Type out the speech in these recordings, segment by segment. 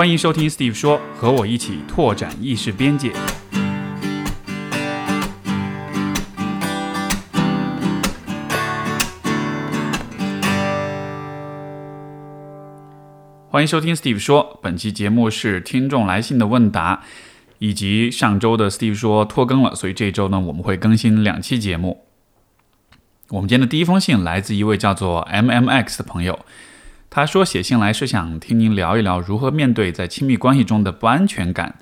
欢迎收听 Steve 说，和我一起拓展意识边界。欢迎收听 Steve 说，本期节目是听众来信的问答，以及上周的 Steve 说拖更了，所以这周呢我们会更新两期节目。我们今天的第一封信来自一位叫做 MMX 的朋友，他说写信来是想听您聊一聊如何面对在亲密关系中的不安全感。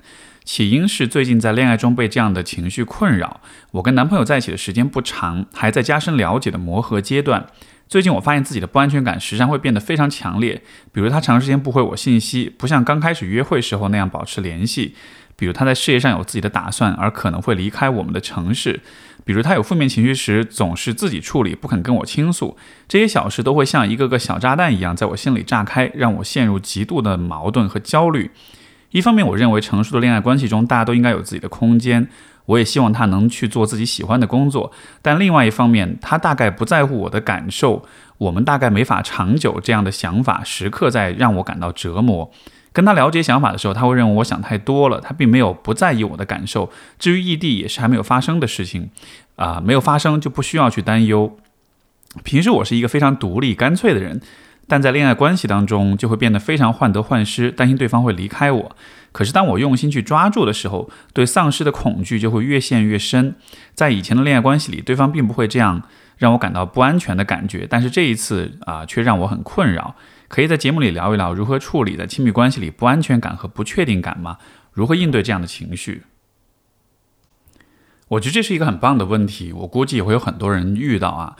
起因是最近在恋爱中被这样的情绪困扰，我跟男朋友在一起的时间不长，还在加深了解的磨合阶段。最近我发现自己的不安全感时常会变得非常强烈，比如他长时间不回我信息，不像刚开始约会时候那样保持联系；比如他在事业上有自己的打算，而可能会离开我们的城市；比如他有负面情绪时总是自己处理，不肯跟我倾诉。这些小事都会像一个个小炸弹一样在我心里炸开，让我陷入极度的矛盾和焦虑。一方面，我认为成熟的恋爱关系中，大家都应该有自己的空间。我也希望他能去做自己喜欢的工作，但另外一方面，他大概不在乎我的感受，我们大概没法长久。这样的想法时刻在让我感到折磨。跟他了解想法的时候，他会认为我想太多了。他并没有不在意我的感受。至于异地，也是还没有发生的事情，啊，没有发生就不需要去担忧。平时我是一个非常独立、干脆的人。但在恋爱关系当中，就会变得非常患得患失，担心对方会离开我。可是当我用心去抓住的时候，对丧失的恐惧就会越陷越深。在以前的恋爱关系里，对方并不会这样让我感到不安全的感觉，但是这一次啊，却让我很困扰。可以在节目里聊一聊如何处理在亲密关系里不安全感和不确定感吗？如何应对这样的情绪？我觉得这是一个很棒的问题，我估计也会有很多人遇到啊。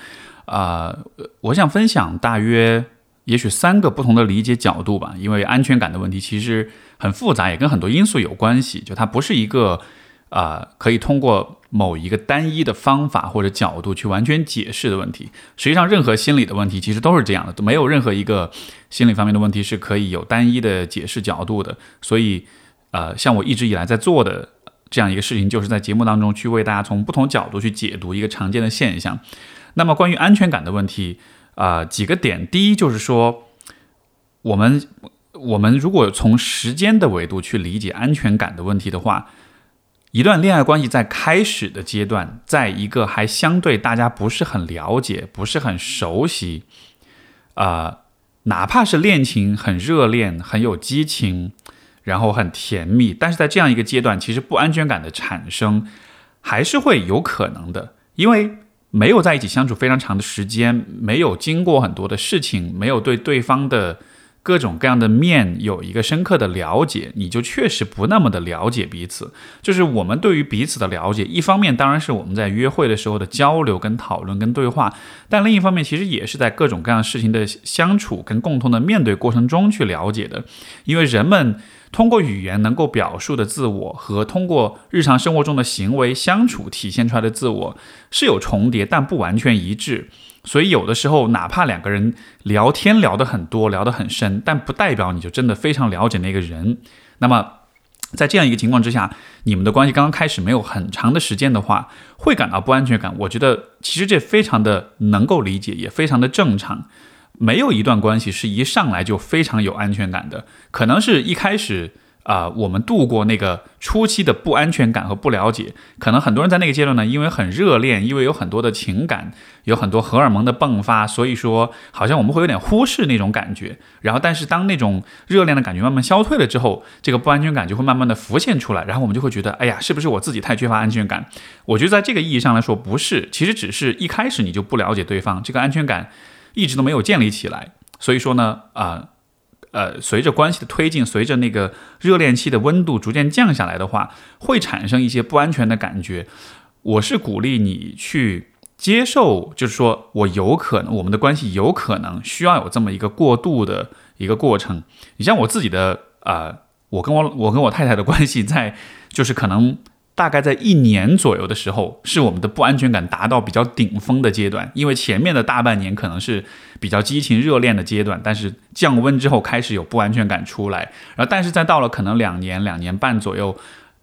啊，我想分享大约。也许三个不同的理解角度吧，因为安全感的问题其实很复杂，也跟很多因素有关系。就它不是一个啊可以通过某一个单一的方法或者角度去完全解释的问题。实际上，任何心理的问题其实都是这样的，没有任何一个心理方面的问题是可以有单一的解释角度的。所以，呃，像我一直以来在做的这样一个事情，就是在节目当中去为大家从不同角度去解读一个常见的现象。那么，关于安全感的问题。啊，几个点。第一就是说，我们我们如果从时间的维度去理解安全感的问题的话，一段恋爱关系在开始的阶段，在一个还相对大家不是很了解、不是很熟悉，啊，哪怕是恋情很热恋、很有激情，然后很甜蜜，但是在这样一个阶段，其实不安全感的产生还是会有可能的，因为。没有在一起相处非常长的时间，没有经过很多的事情，没有对对方的各种各样的面有一个深刻的了解，你就确实不那么的了解彼此。就是我们对于彼此的了解，一方面当然是我们在约会的时候的交流、跟讨论、跟对话，但另一方面其实也是在各种各样事情的相处跟共同的面对过程中去了解的，因为人们。通过语言能够表述的自我和通过日常生活中的行为相处体现出来的自我是有重叠，但不完全一致。所以有的时候，哪怕两个人聊天聊得很多、聊得很深，但不代表你就真的非常了解那个人。那么，在这样一个情况之下，你们的关系刚刚开始没有很长的时间的话，会感到不安全感。我觉得其实这非常的能够理解，也非常的正常。没有一段关系是一上来就非常有安全感的，可能是一开始啊，我们度过那个初期的不安全感和不了解，可能很多人在那个阶段呢，因为很热恋，因为有很多的情感，有很多荷尔蒙的迸发，所以说好像我们会有点忽视那种感觉。然后，但是当那种热恋的感觉慢慢消退了之后，这个不安全感就会慢慢的浮现出来，然后我们就会觉得，哎呀，是不是我自己太缺乏安全感？我觉得在这个意义上来说，不是，其实只是一开始你就不了解对方，这个安全感。一直都没有建立起来，所以说呢，啊，呃随着关系的推进，随着那个热恋期的温度逐渐降下来的话，会产生一些不安全的感觉。我是鼓励你去接受，就是说我有可能，我们的关系有可能需要有这么一个过渡的一个过程。你像我自己的，啊，我跟我我跟我太太的关系，在就是可能。大概在一年左右的时候，是我们的不安全感达到比较顶峰的阶段。因为前面的大半年可能是比较激情热恋的阶段，但是降温之后开始有不安全感出来。然后，但是再到了可能两年、两年半左右，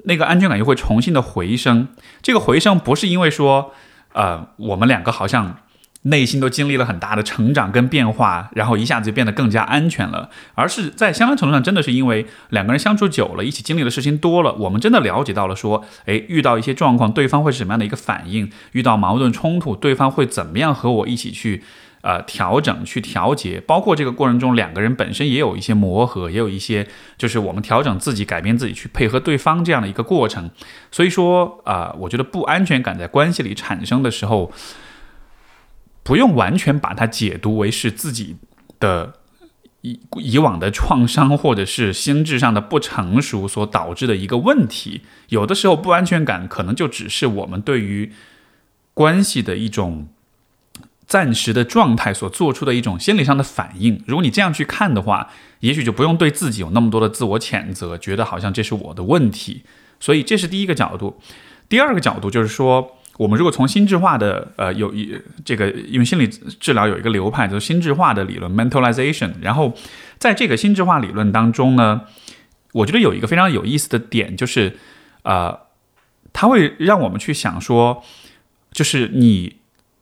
那个安全感又会重新的回升。这个回升不是因为说，呃，我们两个好像内心都经历了很大的成长跟变化，然后一下子就变得更加安全了，而是在相当程度上，真的是因为两个人相处久了，一起经历的事情多了，我们真的了解到了说，诶，遇到一些状况，对方会是什么样的一个反应？遇到矛盾冲突，对方会怎么样和我一起去，呃，调整、去调节？包括这个过程中，两个人本身也有一些磨合，也有一些就是我们调整自己、改变自己去配合对方这样的一个过程。所以说，啊，我觉得不安全感在关系里产生的时候。不用完全把它解读为是自己的以以往的创伤，或者是心智上的不成熟所导致的一个问题。有的时候，不安全感可能就只是我们对于关系的一种暂时的状态所做出的一种心理上的反应。如果你这样去看的话，也许就不用对自己有那么多的自我谴责，觉得好像这是我的问题。所以，这是第一个角度。第二个角度就是说。我们如果从心智化的呃有一这个，因为心理治疗有一个流派，就是心智化的理论 （mentalization）。然后在这个心智化理论当中呢，我觉得有一个非常有意思的点，就是呃，它会让我们去想说，就是你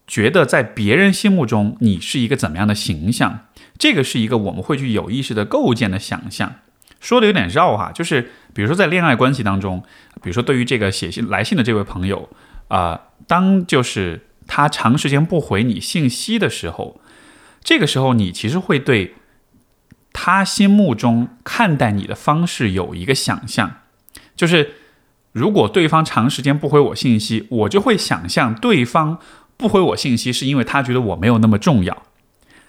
觉得在别人心目中你是一个怎么样的形象？这个是一个我们会去有意识的构建的想象。说的有点绕哈，就是比如说在恋爱关系当中，比如说对于这个写信来信的这位朋友。啊，当就是他长时间不回你信息的时候，这个时候你其实会对他心目中看待你的方式有一个想象，就是如果对方长时间不回我信息，我就会想象对方不回我信息是因为他觉得我没有那么重要。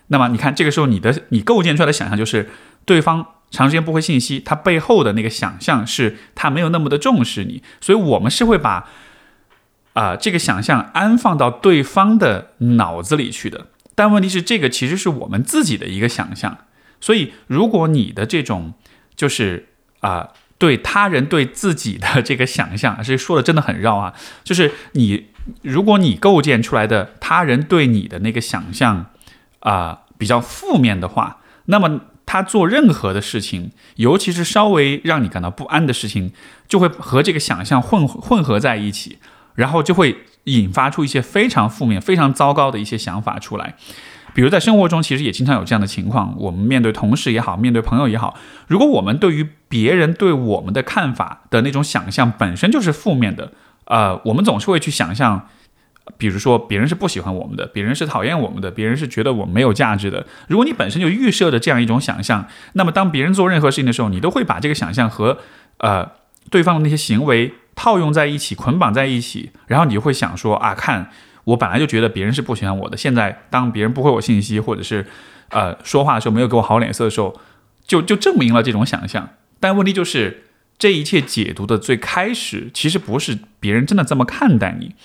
那么你看，这个时候你的你构建出来的想象就是对方长时间不回信息，他背后的那个想象是他没有那么的重视你，所以我们是会把。啊，这个想象安放到对方的脑子里去的，但问题是，这个其实是我们自己的一个想象。所以，如果你的这种就是啊，对他人对自己的这个想象，这说的真的很绕啊。就是你，如果你构建出来的他人对你的那个想象啊比较负面的话，那么他做任何的事情，尤其是稍微让你感到不安的事情，就会和这个想象混混合在一起。然后就会引发出一些非常负面、非常糟糕的一些想法出来，比如在生活中，其实也经常有这样的情况。我们面对同事也好，面对朋友也好，如果我们对于别人对我们的看法的那种想象本身就是负面的，呃，我们总是会去想象，比如说别人是不喜欢我们的，别人是讨厌我们的，别人是觉得我们没有价值的。如果你本身就预设的这样一种想象，那么当别人做任何事情的时候，你都会把这个想象和呃对方的那些行为。套用在一起，捆绑在一起，然后你就会想说啊，看我本来就觉得别人是不喜欢我的，现在当别人不回我信息，或者是呃说话的时候没有给我好脸色的时候，就就证明了这种想象。但问题就是，这一切解读的最开始，其实不是别人真的这么看待你，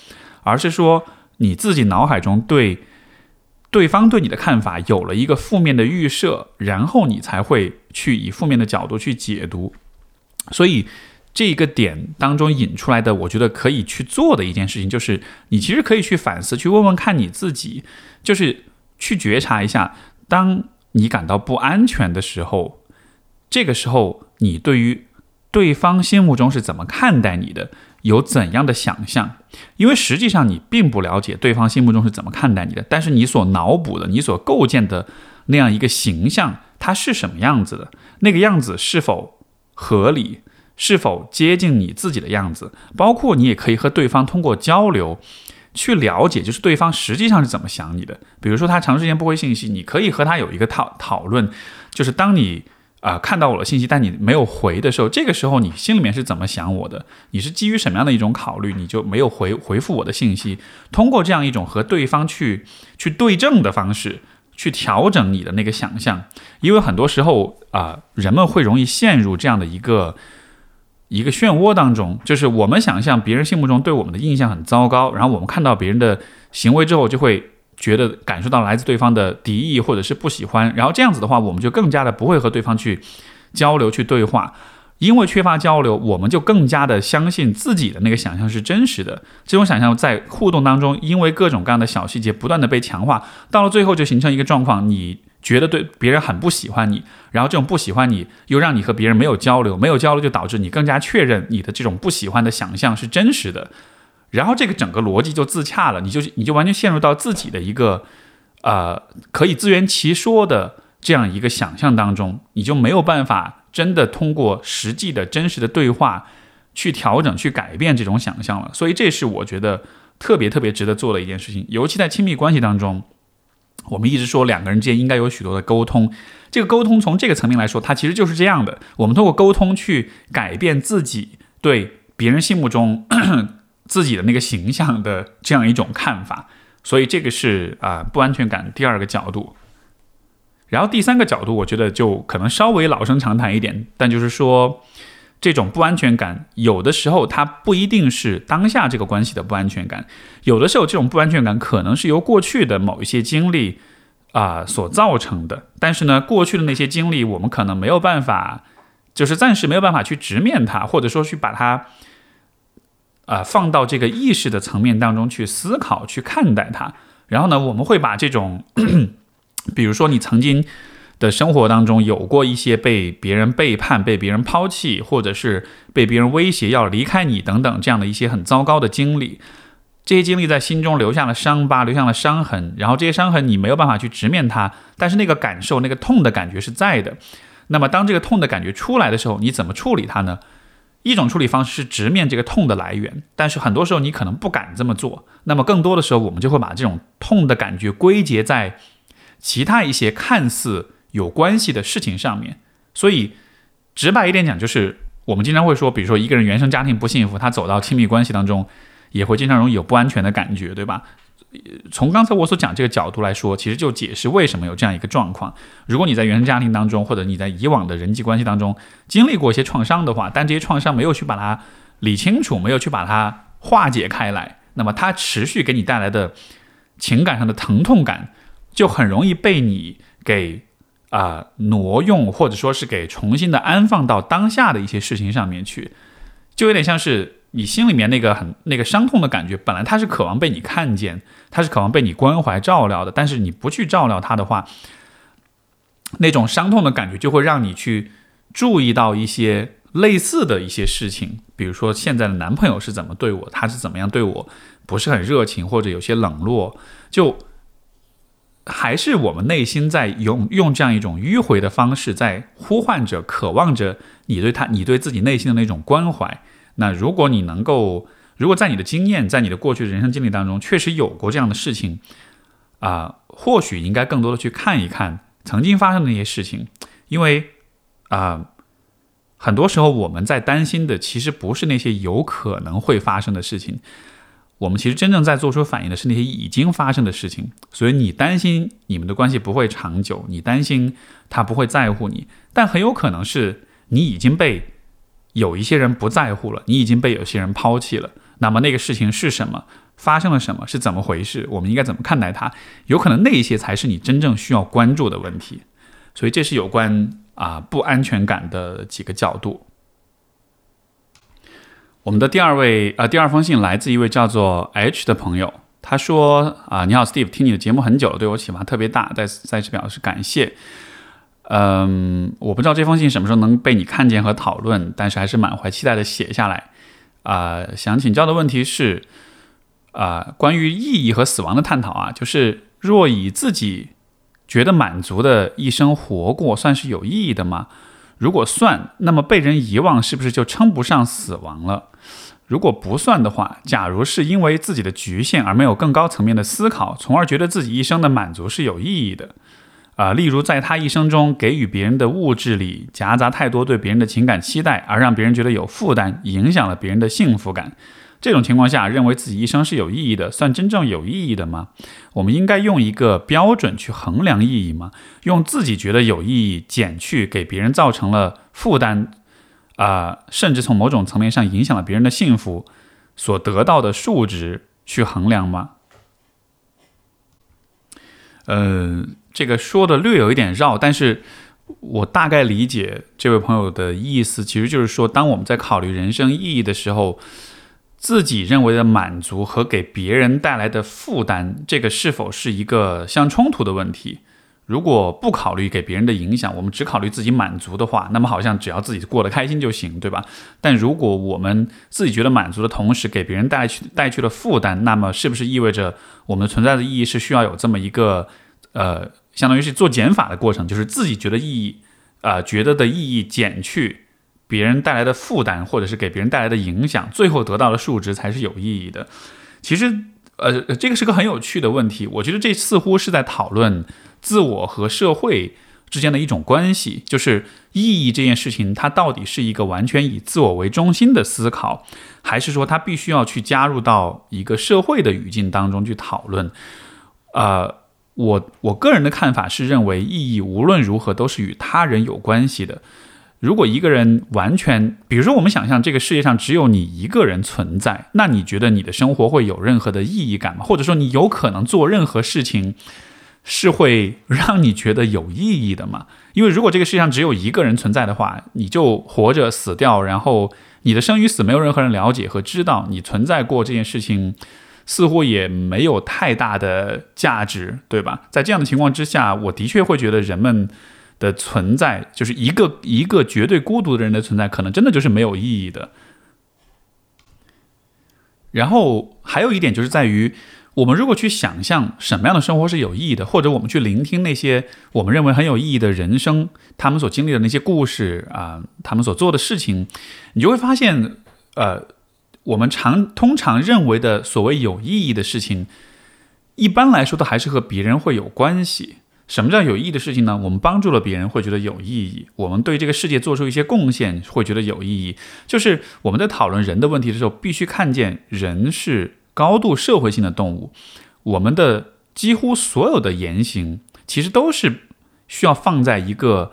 而是说你自己脑海中对对方对你的看法有了一个负面的预设，然后你才会去以负面的角度去解读，所以。这一个点当中引出来的，我觉得可以去做的一件事情，就是你其实可以去反思，去问问看你自己，就是去觉察一下，当你感到不安全的时候，这个时候你对于对方心目中是怎么看待你的，有怎样的想象？因为实际上你并不了解对方心目中是怎么看待你的，但是你所脑补的、你所构建的那样一个形象，它是什么样子的？那个样子是否合理？是否接近你自己的样子？包括你也可以和对方通过交流去了解，就是对方实际上是怎么想你的。比如说他长时间不回信息，你可以和他有一个讨讨论，就是当你啊看到我的信息，但你没有回的时候，这个时候你心里面是怎么想我的？你是基于什么样的一种考虑，你就没有回回复我的信息？通过这样一种和对方去去对证的方式，去调整你的那个想象，因为很多时候啊，人们会容易陷入这样的一个。一个漩涡当中，就是我们想象别人心目中对我们的印象很糟糕，然后我们看到别人的行为之后，就会觉得感受到来自对方的敌意或者是不喜欢，然后这样子的话，我们就更加的不会和对方去交流去对话，因为缺乏交流，我们就更加的相信自己的那个想象是真实的。这种想象在互动当中，因为各种各样的小细节不断的被强化，到了最后就形成一个状况，你。觉得对别人很不喜欢你，然后这种不喜欢你又让你和别人没有交流，没有交流就导致你更加确认你的这种不喜欢的想象是真实的，然后这个整个逻辑就自洽了，你就你就完全陷入到自己的一个呃可以自圆其说的这样一个想象当中，你就没有办法真的通过实际的真实的对话去调整、去改变这种想象了。所以这是我觉得特别特别值得做的一件事情，尤其在亲密关系当中，我们一直说两个人之间应该有许多的沟通。这个沟通从这个层面来说，它其实就是这样的：我们通过沟通去改变自己对别人心目中。自己的那个形象的这样一种看法，所以这个是啊不安全感第二个角度。然后第三个角度，我觉得就可能稍微老生常谈一点，但就是说这种不安全感，有的时候它不一定是当下这个关系的不安全感，有的时候这种不安全感可能是由过去的某一些经历啊所造成的。但是呢，过去的那些经历，我们可能没有办法，就是暂时没有办法去直面它，或者说去把它。啊，放到这个意识的层面当中去思考、去看待它。然后呢，我们会把这种，比如说你曾经的生活当中有过一些被别人背叛、被别人抛弃，或者是被别人威胁要离开你等等这样的一些很糟糕的经历，这些经历在心中留下了伤疤、留下了伤痕。然后这些伤痕你没有办法去直面它，但是那个感受、那个痛的感觉是在的。那么当这个痛的感觉出来的时候，你怎么处理它呢？一种处理方式是直面这个痛的来源，但是很多时候你可能不敢这么做。那么更多的时候，我们就会把这种痛的感觉归结在其他一些看似有关系的事情上面。所以直白一点讲，就是我们经常会说，比如说一个人原生家庭不幸福，他走到亲密关系当中，也会经常容易有不安全的感觉，对吧？从刚才我所讲这个角度来说，其实就解释为什么有这样一个状况。如果你在原生家庭当中，或者你在以往的人际关系当中经历过一些创伤的话，但这些创伤没有去把它理清楚，没有去把它化解开来，那么它持续给你带来的情感上的疼痛感，就很容易被你给啊挪用，或者说是给重新的安放到当下的一些事情上面去，就有点像是。你心里面那个很那个伤痛的感觉，本来他是渴望被你看见，他是渴望被你关怀照料的。但是你不去照料他的话，那种伤痛的感觉就会让你去注意到一些类似的一些事情，比如说现在的男朋友是怎么对我，他是怎么样对我，不是很热情或者有些冷落，就还是我们内心在用用这样一种迂回的方式在呼唤着、渴望着你对他、你对自己内心的那种关怀。那如果你能够，如果在你的经验，在你的过去的人生经历当中，确实有过这样的事情，啊，或许应该更多的去看一看曾经发生的那些事情，因为啊，很多时候我们在担心的其实不是那些有可能会发生的事情，我们其实真正在做出反应的是那些已经发生的事情。所以你担心你们的关系不会长久，你担心他不会在乎你，但很有可能是你已经被。有一些人不在乎了，你已经被有些人抛弃了。那么那个事情是什么？发生了什么？是怎么回事？我们应该怎么看待它？有可能那些才是你真正需要关注的问题。所以这是有关啊不安全感的几个角度。我们的第二位呃第二封信来自一位叫做 H 的朋友，他说啊你好 Steve，听你的节目很久了，对我启发特别大，在在此表示感谢。嗯，我不知道这封信什么时候能被你看见和讨论，但是还是满怀期待的写下来。啊，想请教的问题是，啊，关于意义和死亡的探讨啊，就是若以自己觉得满足的一生活过，算是有意义的吗？如果算，那么被人遗忘是不是就称不上死亡了？如果不算的话，假如是因为自己的局限而没有更高层面的思考，从而觉得自己一生的满足是有意义的。啊，例如在他一生中给予别人的物质里夹杂太多对别人的情感期待，而让别人觉得有负担，影响了别人的幸福感。这种情况下，认为自己一生是有意义的，算真正有意义的吗？我们应该用一个标准去衡量意义吗？用自己觉得有意义减去给别人造成了负担，啊，甚至从某种层面上影响了别人的幸福所得到的数值去衡量吗？呃。这个说的略有一点绕，但是我大概理解这位朋友的意思，其实就是说，当我们在考虑人生意义的时候，自己认为的满足和给别人带来的负担，这个是否是一个相冲突的问题？如果不考虑给别人的影响，我们只考虑自己满足的话，那么好像只要自己过得开心就行，对吧？但如果我们自己觉得满足的同时，给别人带去带去了负担，那么是不是意味着我们存在的意义是需要有这么一个呃，相当于是做减法的过程，就是自己觉得意义，呃，觉得的意义减去别人带来的负担，或者是给别人带来的影响，最后得到的数值才是有意义的。其实。呃，这个是个很有趣的问题。我觉得这似乎是在讨论自我和社会之间的一种关系，就是意义这件事情，它到底是一个完全以自我为中心的思考，还是说它必须要去加入到一个社会的语境当中去讨论？呃，我我个人的看法是认为，意义无论如何都是与他人有关系的。如果一个人完全，比如说我们想象这个世界上只有你一个人存在，那你觉得你的生活会有任何的意义感吗？或者说你有可能做任何事情是会让你觉得有意义的吗？因为如果这个世界上只有一个人存在的话，你就活着死掉，然后你的生与死没有任何人了解和知道，你存在过这件事情似乎也没有太大的价值，对吧？在这样的情况之下，我的确会觉得人们。的存在就是一个一个绝对孤独的人的存在，可能真的就是没有意义的。然后还有一点就是在于，我们如果去想象什么样的生活是有意义的，或者我们去聆听那些我们认为很有意义的人生，他们所经历的那些故事啊，他们所做的事情，你就会发现，呃，我们常通常认为的所谓有意义的事情，一般来说都还是和别人会有关系。什么叫有意义的事情呢？我们帮助了别人，会觉得有意义；我们对这个世界做出一些贡献，会觉得有意义。就是我们在讨论人的问题的时候，必须看见人是高度社会性的动物。我们的几乎所有的言行，其实都是需要放在一个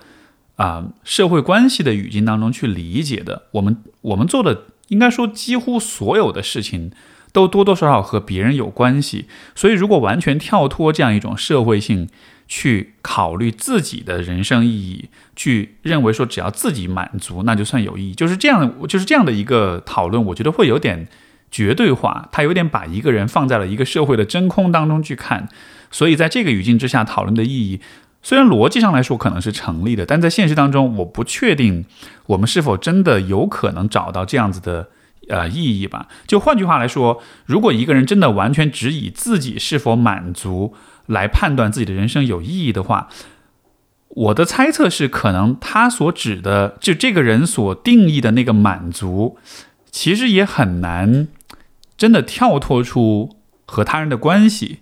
啊社会关系的语境当中去理解的。我们我们做的，应该说几乎所有的事情，都多多少少和别人有关系。所以，如果完全跳脱这样一种社会性，去考虑自己的人生意义，去认为说只要自己满足，那就算有意义，就是这样，就是这样的一个讨论，我觉得会有点绝对化，他有点把一个人放在了一个社会的真空当中去看，所以在这个语境之下讨论的意义，虽然逻辑上来说可能是成立的，但在现实当中，我不确定我们是否真的有可能找到这样子的呃意义吧。就换句话来说，如果一个人真的完全只以自己是否满足，来判断自己的人生有意义的话，我的猜测是，可能他所指的，就这个人所定义的那个满足，其实也很难真的跳脱出和他人的关系。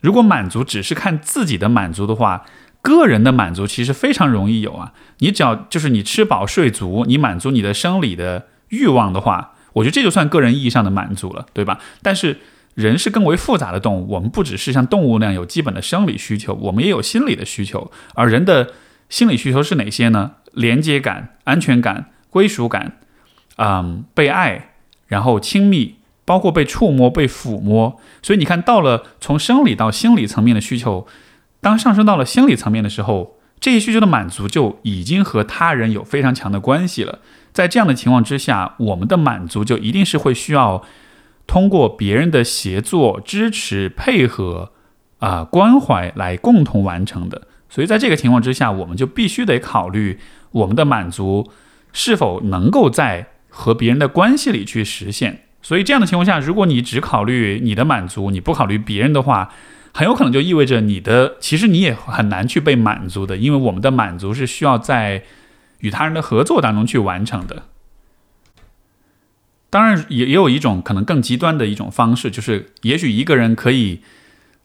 如果满足只是看自己的满足的话，个人的满足其实非常容易有啊。你只要就是你吃饱睡足，你满足你的生理的欲望的话，我觉得这就算个人意义上的满足了，对吧？但是。人是更为复杂的动物，我们不只是像动物那样有基本的生理需求，我们也有心理的需求。而人的心理需求是哪些呢？连接感、安全感、归属感，嗯，被爱，然后亲密，包括被触摸、被抚摸。所以你看到了从生理到心理层面的需求，当上升到了心理层面的时候，这些需求的满足就已经和他人有非常强的关系了。在这样的情况之下，我们的满足就一定是会需要。通过别人的协作、支持、配合、啊关怀来共同完成的，所以在这个情况之下，我们就必须得考虑我们的满足是否能够在和别人的关系里去实现。所以这样的情况下，如果你只考虑你的满足，你不考虑别人的话，很有可能就意味着你的其实你也很难去被满足的，因为我们的满足是需要在与他人的合作当中去完成的。当然，也也有一种可能更极端的一种方式，就是也许一个人可以，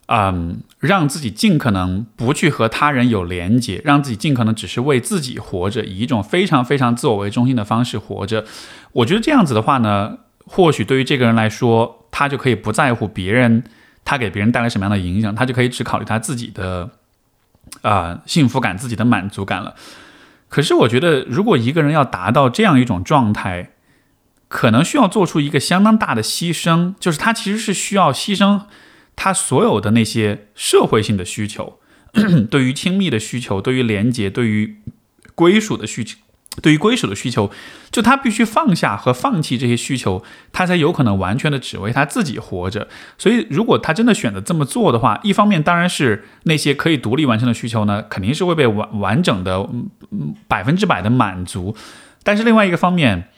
嗯，让自己尽可能不去和他人有连接，让自己尽可能只是为自己活着，以一种非常非常自我为中心的方式活着。我觉得这样子的话呢，或许对于这个人来说，他就可以不在乎别人，他给别人带来什么样的影响，他就可以只考虑他自己的啊幸福感、自己的满足感了。可是，我觉得如果一个人要达到这样一种状态，可能需要做出一个相当大的牺牲，就是他其实是需要牺牲他所有的那些社会性的需求，对于亲密的需求，对于连接，对于归属的需求对于归属的需求，就他必须放下和放弃这些需求，他才有可能完全的只为他自己活着。所以，如果他真的选择这么做的话，一方面当然是那些可以独立完成的需求呢，肯定是会被完完整的百分之百的满足。但是另外一个方面，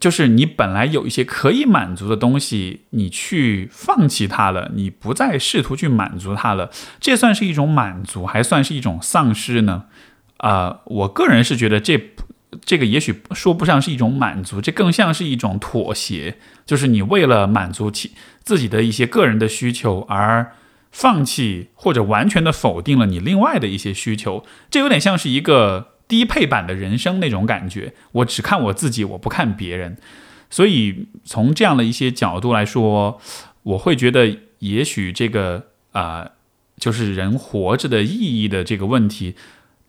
就是你本来有一些可以满足的东西，你去放弃它了，你不再试图去满足它了，这算是一种满足，还算是一种丧失呢？啊，我个人是觉得这这个也许说不上是一种满足，这更像是一种妥协，就是你为了满足其自己的一些个人的需求而放弃或者完全的否定了你另外的一些需求，这有点像是一个低配版的人生那种感觉。我只看我自己，我不看别人。所以从这样的一些角度来说，我会觉得也许这个啊，就是人活着的意义的这个问题。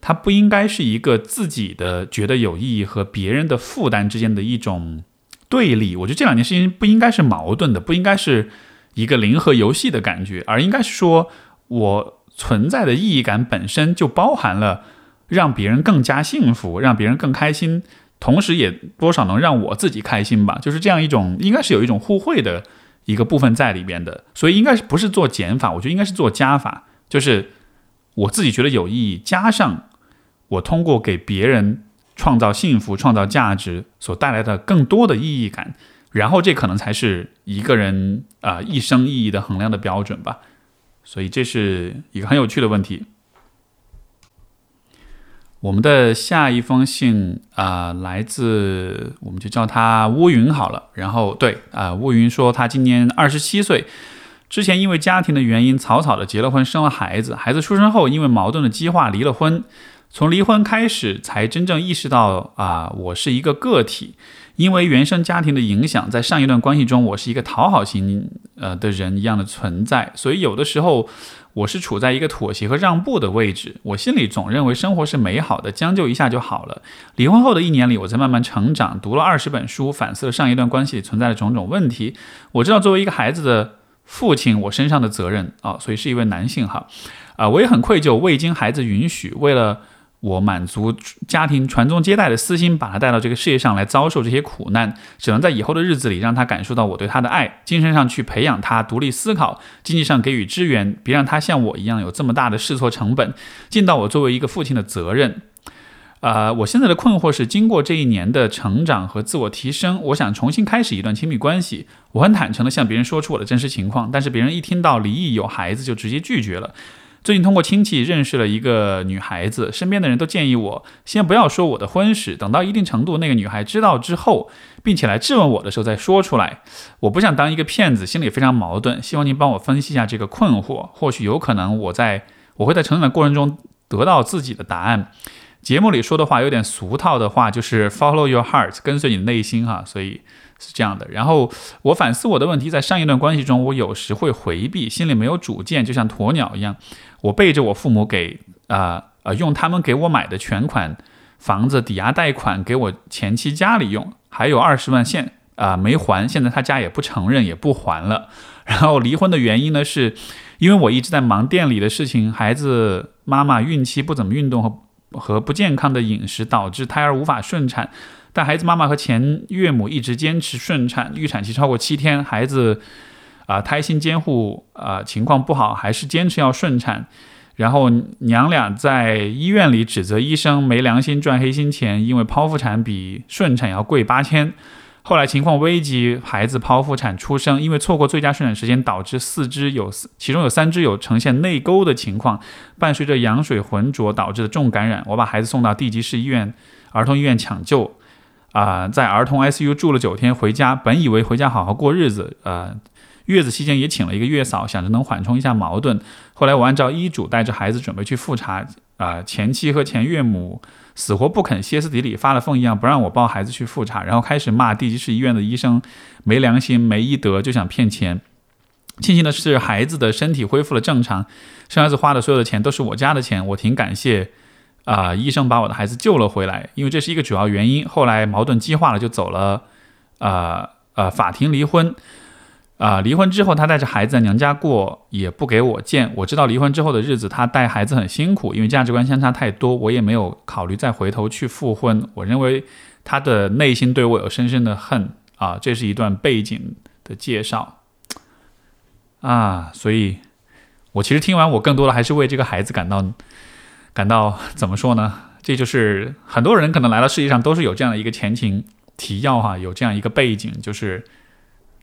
它不应该是一个自己的觉得有意义和别人的负担之间的一种对立。我觉得这两件事情不应该是矛盾的，不应该是一个零和游戏的感觉，而应该是说我存在的意义感本身就包含了让别人更加幸福，让别人更开心，同时也多少能让我自己开心吧。就是这样一种，应该是有一种互惠的一个部分在里边的。所以应该是不是做减法？我觉得应该是做加法，就是我自己觉得有意义，加上。我通过给别人创造幸福、创造价值所带来的更多的意义感，然后这可能才是一个人啊一生意义的衡量的标准吧。所以这是一个很有趣的问题。我们的下一封信啊，来自我们就叫他乌云好了。然后对啊，乌云说他今年二十七岁，之前因为家庭的原因草草的结了婚，生了孩子。孩子出生后，因为矛盾的激化离了婚。从离婚开始，才真正意识到啊，我是一个个体。因为原生家庭的影响，在上一段关系中，我是一个讨好型呃的人一样的存在。所以有的时候，我是处在一个妥协和让步的位置。我心里总认为生活是美好的，将就一下就好了。离婚后的一年里，我在慢慢成长，读了二十本书，反思了上一段关系存在的种种问题。我知道作为一个孩子的父亲，我身上的责任啊，所以是一位男性哈啊，我也很愧疚，未经孩子允许，为了。我满足家庭传宗接代的私心，把他带到这个世界上来遭受这些苦难，只能在以后的日子里让他感受到我对他的爱，精神上去培养他独立思考，经济上给予支援，别让他像我一样有这么大的试错成本，尽到我作为一个父亲的责任。啊，我现在的困惑是，经过这一年的成长和自我提升，我想重新开始一段亲密关系。我很坦诚地向别人说出我的真实情况，但是别人一听到离异有孩子，就直接拒绝了。最近通过亲戚认识了一个女孩子，身边的人都建议我先不要说我的婚史，等到一定程度那个女孩知道之后，并且来质问我的时候再说出来。我不想当一个骗子，心里非常矛盾。希望您帮我分析一下这个困惑，或许有可能我在我会在成长的过程中得到自己的答案。节目里说的话有点俗套的话，就是 follow your heart，跟随你的内心哈，所以。是这样的，然后我反思我的问题，在上一段关系中，我有时会回避，心里没有主见，就像鸵鸟一样。我背着我父母给啊呃用他们给我买的全款房子抵押贷款给我前妻家里用，还有二十万现啊没还，现在他家也不承认也不还了。然后离婚的原因呢，是因为我一直在忙店里的事情，孩子妈妈孕期不怎么运动和和不健康的饮食导致胎儿无法顺产。但孩子妈妈和前岳母一直坚持顺产，预产期超过七天，孩子啊胎心监护啊情况不好，还是坚持要顺产。然后娘俩在医院里指责医生没良心赚黑心钱，因为剖腹产比顺产要贵八千。后来情况危急，孩子剖腹产出生，因为错过最佳顺产时间，导致四肢有其中有三只有呈现内沟的情况，伴随着羊水浑浊导致的重感染。我把孩子送到地级市医院儿童医院抢救。啊，在儿童 ICU 住了九天，回家本以为回家好好过日子，呃，月子期间也请了一个月嫂，想着能缓冲一下矛盾。后来我按照医嘱带着孩子准备去复查，啊，前妻和前岳母死活不肯，歇斯底里，发了疯一样不让我抱孩子去复查，然后开始骂地级市医院的医生没良心、没医德，就想骗钱。庆幸的是，孩子的身体恢复了正常，生孩子花的所有的钱都是我家的钱，我挺感谢。啊！医生把我的孩子救了回来，因为这是一个主要原因。后来矛盾激化了，就走了，呃呃，法庭离婚。啊，离婚之后他带着孩子在娘家过，也不给我见。我知道离婚之后的日子他带孩子很辛苦，因为价值观相差太多，我也没有考虑再回头去复婚。我认为他的内心对我有深深的恨啊，这是一段背景的介绍啊，所以我其实听完，我更多的还是为这个孩子感到感到怎么说呢？这就是很多人可能来到世界上都是有这样的一个前情提要哈，有这样一个背景，就是。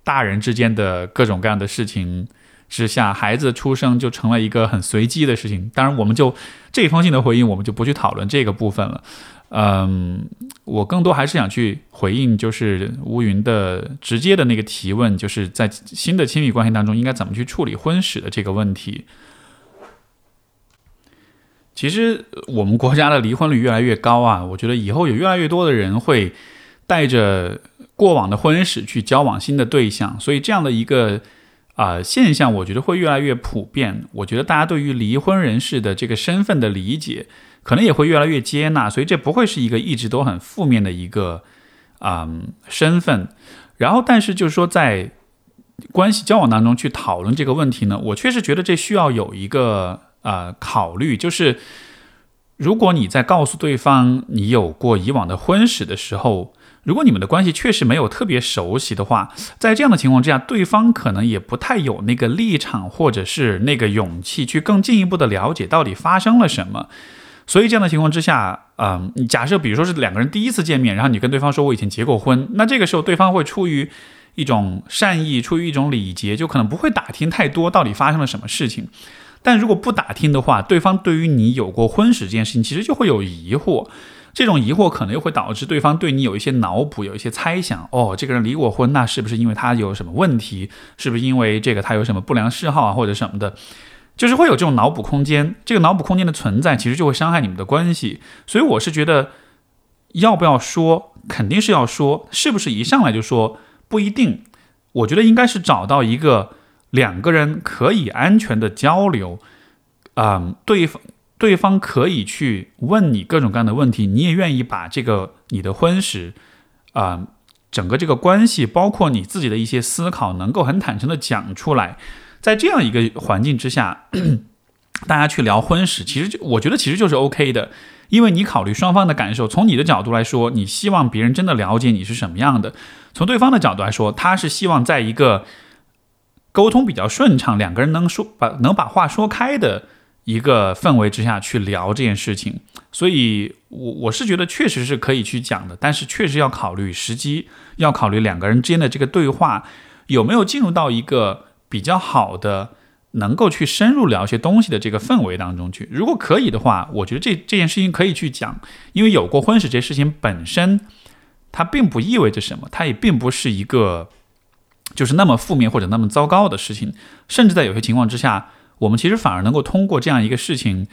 大人之间的各种各样的事情之下，孩子出生就成了一个很随机的事情。当然，我们就这封信的回应，我们就不去讨论这个部分了。嗯，我更多还是想去回应，就是乌云的直接的那个提问，就是在新的亲密关系当中应该怎么去处理婚史的这个问题。其实，我们国家的离婚率越来越高啊，我觉得以后有越来越多的人会带着。过往的婚史去交往新的对象，所以这样的一个啊现象，我觉得会越来越普遍。我觉得大家对于离婚人士的这个身份的理解，可能也会越来越接纳，所以这不会是一个一直都很负面的一个啊身份。然后，但是就是说，在关系交往当中去讨论这个问题呢，我确实觉得这需要有一个呃考虑，就是如果你在告诉对方你有过以往的婚史的时候。如果你们的关系确实没有特别熟悉的话，在这样的情况之下，对方可能也不太有那个立场或者是那个勇气去更进一步的了解到底发生了什么。所以这样的情况之下，嗯，假设比如说是两个人第一次见面，然后你跟对方说我以前结过婚，那这个时候对方会出于一种善意，出于一种礼节，就可能不会打听太多到底发生了什么事情。但如果不打听的话，对方对于你有过婚史这件事情，其实就会有疑惑。这种疑惑可能又会导致对方对你有一些脑补，有一些猜想。哦，这个人离过婚，那是不是因为他有什么问题？是不是因为这个他有什么不良嗜好啊，或者什么的？就是会有这种脑补空间。这个脑补空间的存在，其实就会伤害你们的关系。所以我是觉得，要不要说，肯定是要说。是不是一上来就说不一定？我觉得应该是找到一个两个人可以安全的交流，嗯，对方。对方可以去问你各种各样的问题，你也愿意把这个你的婚史，啊，整个这个关系，包括你自己的一些思考，能够很坦诚的讲出来。在这样一个环境之下，大家去聊婚史，其实就我觉得其实就是 OK 的，因为你考虑双方的感受，从你的角度来说，你希望别人真的了解你是什么样的；从对方的角度来说，他是希望在一个沟通比较顺畅，两个人能说把能把话说开的。一个氛围之下去聊这件事情，所以，我我是觉得确实是可以去讲的，但是确实要考虑时机，要考虑两个人之间的这个对话有没有进入到一个比较好的，能够去深入聊一些东西的这个氛围当中去。如果可以的话，我觉得这这件事情可以去讲，因为有过婚史这事情本身，它并不意味着什么，它也并不是一个就是那么负面或者那么糟糕的事情，甚至在有些情况之下。我们其实反而能够通过这样一个事情，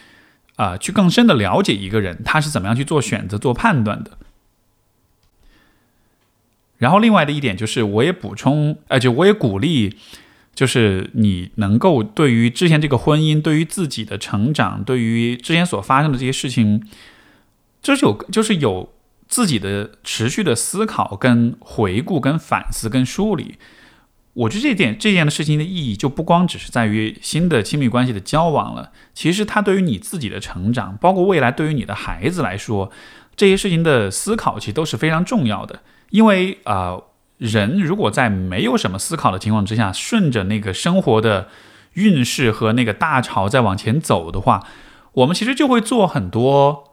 啊，去更深的了解一个人他是怎么样去做选择、做判断的。然后，另外的一点就是，我也补充，呃，就我也鼓励，就是你能够对于之前这个婚姻、对于自己的成长、对于之前所发生的这些事情，就是有，就是有自己的持续的思考、跟回顾、跟反思、跟梳理。我觉得这点这件的事情的意义就不光只是在于新的亲密关系的交往了，其实它对于你自己的成长，包括未来对于你的孩子来说，这些事情的思考其实都是非常重要的。因为啊，人如果在没有什么思考的情况之下，顺着那个生活的运势和那个大潮在往前走的话，我们其实就会做很多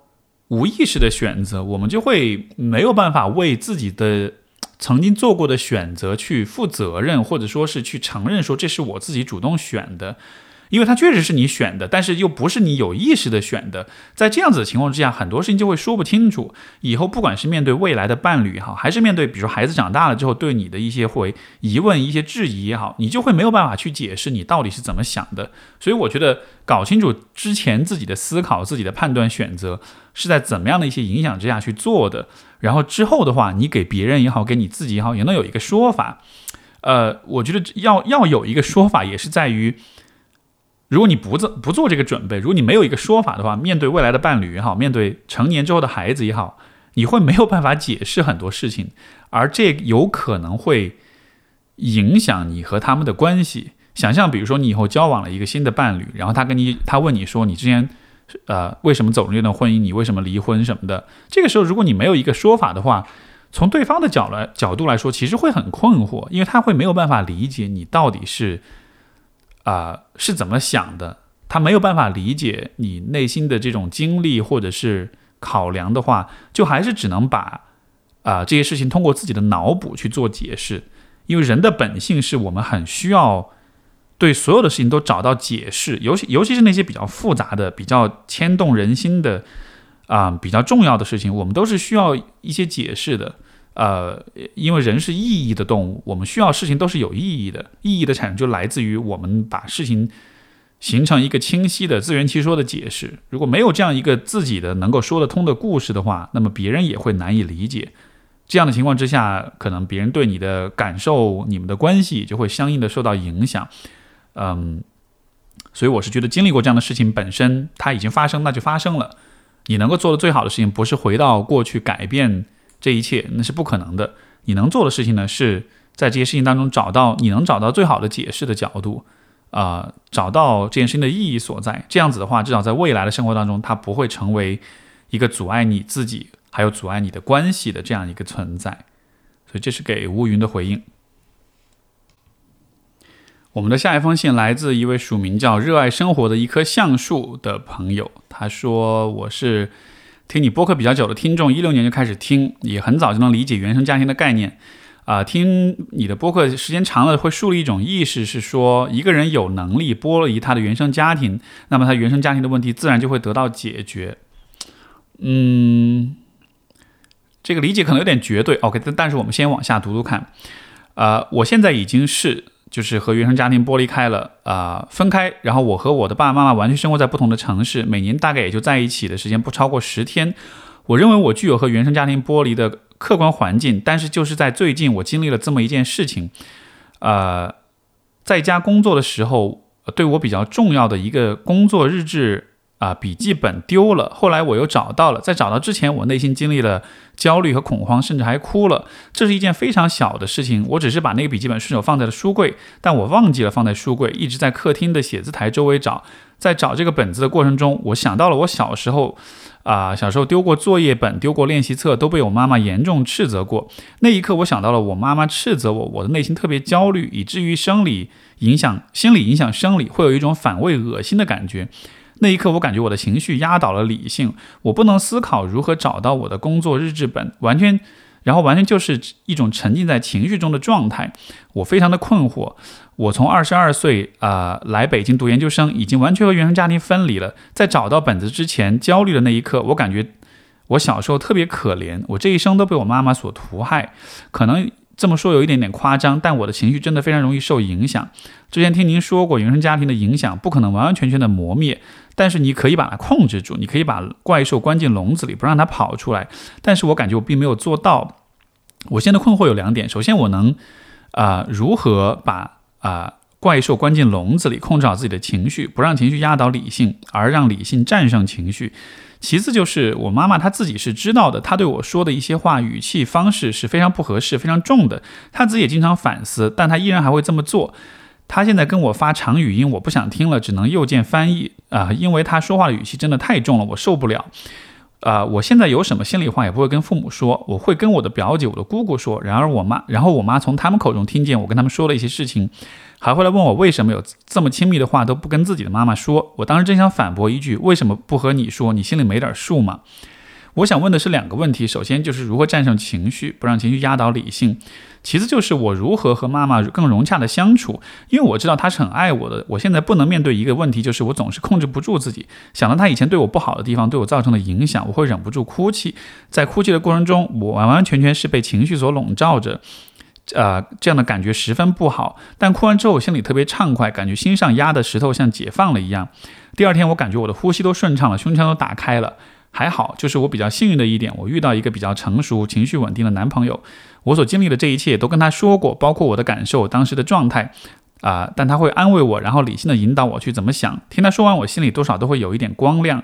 无意识的选择，我们就会没有办法为自己的。曾经做过的选择去负责任，或者说是去承认说这是我自己主动选的。因为它确实是你选的，但是又不是你有意识的选的。在这样子的情况之下，很多事情就会说不清楚。以后不管是面对未来的伴侣也好，还是面对比如说孩子长大了之后对你的一些会疑问、一些质疑也好，你就会没有办法去解释你到底是怎么想的。所以我觉得搞清楚之前自己的思考、自己的判断、选择是在怎么样的一些影响之下去做的，然后之后的话，你给别人也好，给你自己也好，也能有一个说法。呃，我觉得要要有一个说法，也是在于。如果你不做不做这个准备，如果你没有一个说法的话，面对未来的伴侣也好，面对成年之后的孩子也好，你会没有办法解释很多事情，而这有可能会影响你和他们的关系。想象，比如说你以后交往了一个新的伴侣，然后他跟你，他问你说你之前，呃，为什么走入这段婚姻？你为什么离婚什么的？这个时候，如果你没有一个说法的话，从对方的角来角度来说，其实会很困惑，因为他会没有办法理解你到底是，啊，是怎么想的。他没有办法理解你内心的这种经历或者是考量的话，就还是只能把，啊，这些事情通过自己的脑补去做解释。因为人的本性是我们很需要。对所有的事情都找到解释，尤其尤其是那些比较复杂的、比较牵动人心的啊、比较重要的事情，我们都是需要一些解释的。呃，因为人是意义的动物，我们需要事情都是有意义的。意义的产生就来自于我们把事情形成一个清晰的、自圆其说的解释。如果没有这样一个自己的能够说得通的故事的话，那么别人也会难以理解。这样的情况之下，可能别人对你的感受、你们的关系就会相应的受到影响。嗯，所以我是觉得经历过这样的事情本身，它已经发生，那就发生了。你能够做的最好的事情，不是回到过去改变这一切，那是不可能的。你能做的事情呢，是在这些事情当中找到你能找到最好的解释的角度，啊，找到这件事情的意义所在。这样子的话，至少在未来的生活当中，它不会成为一个阻碍你自己，还有阻碍你的关系的这样一个存在。所以这是给乌云的回应。我们的下一封信来自一位署名叫“热爱生活的一棵橡树”的朋友，他说：“我是听你播客比较久的听众，一六年就开始听，也很早就能理解原生家庭的概念。啊，听你的播客时间长了，会树立一种意识，是说一个人有能力剥离他的原生家庭，那么他原生家庭的问题自然就会得到解决。嗯，这个理解可能有点绝对。OK，但但是我们先往下读读看。啊，我现在已经是。”就是和原生家庭剥离开了啊，分开，然后我和我的爸爸妈妈完全生活在不同的城市，每年大概也就在一起的时间不超过十天。我认为我具有和原生家庭剥离的客观环境，但是就是在最近，我经历了这么一件事情，呃，在家工作的时候，对我比较重要的一个工作日志。啊，笔记本丢了，后来我又找到了。在找到之前，我内心经历了焦虑和恐慌，甚至还哭了。这是一件非常小的事情，我只是把那个笔记本顺手放在了书柜，但我忘记了放在书柜，一直在客厅的写字台周围找。在找这个本子的过程中，我想到了我小时候，啊，小时候丢过作业本、丢过练习册，都被我妈妈严重斥责过。那一刻，我想到了我妈妈斥责我，我的内心特别焦虑，以至于生理影响心理影响生理，会有一种反胃、恶心的感觉。那一刻，我感觉我的情绪压倒了理性，我不能思考如何找到我的工作日志本，完全，然后完全就是一种沉浸在情绪中的状态。我非常的困惑。我从二十二岁啊来北京读研究生，已经完全和原生家庭分离了。在找到本子之前，焦虑的那一刻，我感觉我小时候特别可怜，我这一生都被我妈妈所屠害，可能。这么说有一点点夸张，但我的情绪真的非常容易受影响。之前听您说过，原生家庭的影响不可能完完全全的磨灭，但是你可以把它控制住，你可以把怪兽关进笼子里，不让它跑出来。但是我感觉我并没有做到。我现在困惑有两点：首先，我能啊如何把啊怪兽关进笼子里，控制好自己的情绪，不让情绪压倒理性，而让理性战胜情绪。其次就是我妈妈她自己是知道的，她对我说的一些话语气方式是非常不合适、非常重的。她自己也经常反思，但她依然还会这么做。她现在跟我发长语音，我不想听了，只能右键翻译啊，因为她说话的语气真的太重了，我受不了。啊，我现在有什么心里话也不会跟父母说，我会跟我的表姐、我的姑姑说。然而我妈，然后我妈从他们口中听见我跟他们说了一些事情。还会来问我为什么有这么亲密的话都不跟自己的妈妈说。我当时真想反驳一句：为什么不和你说？你心里没点数吗？我想问的是两个问题：首先就是如何战胜情绪，不让情绪压倒理性；其次就是我如何和妈妈更融洽的相处。因为我知道她是很爱我的。我现在不能面对一个问题，就是我总是控制不住自己。想到她以前对我不好的地方，对我造成的影响，我会忍不住哭泣。在哭泣的过程中，我完完全全是被情绪所笼罩着。呃，这样的感觉十分不好，但哭完之后我心里特别畅快，感觉心上压的石头像解放了一样。第二天我感觉我的呼吸都顺畅了，胸腔都打开了。还好，就是我比较幸运的一点，我遇到一个比较成熟、情绪稳定的男朋友。我所经历的这一切都跟他说过，包括我的感受、当时的状态啊，但他会安慰我，然后理性的引导我去怎么想。听他说完，我心里多少都会有一点光亮。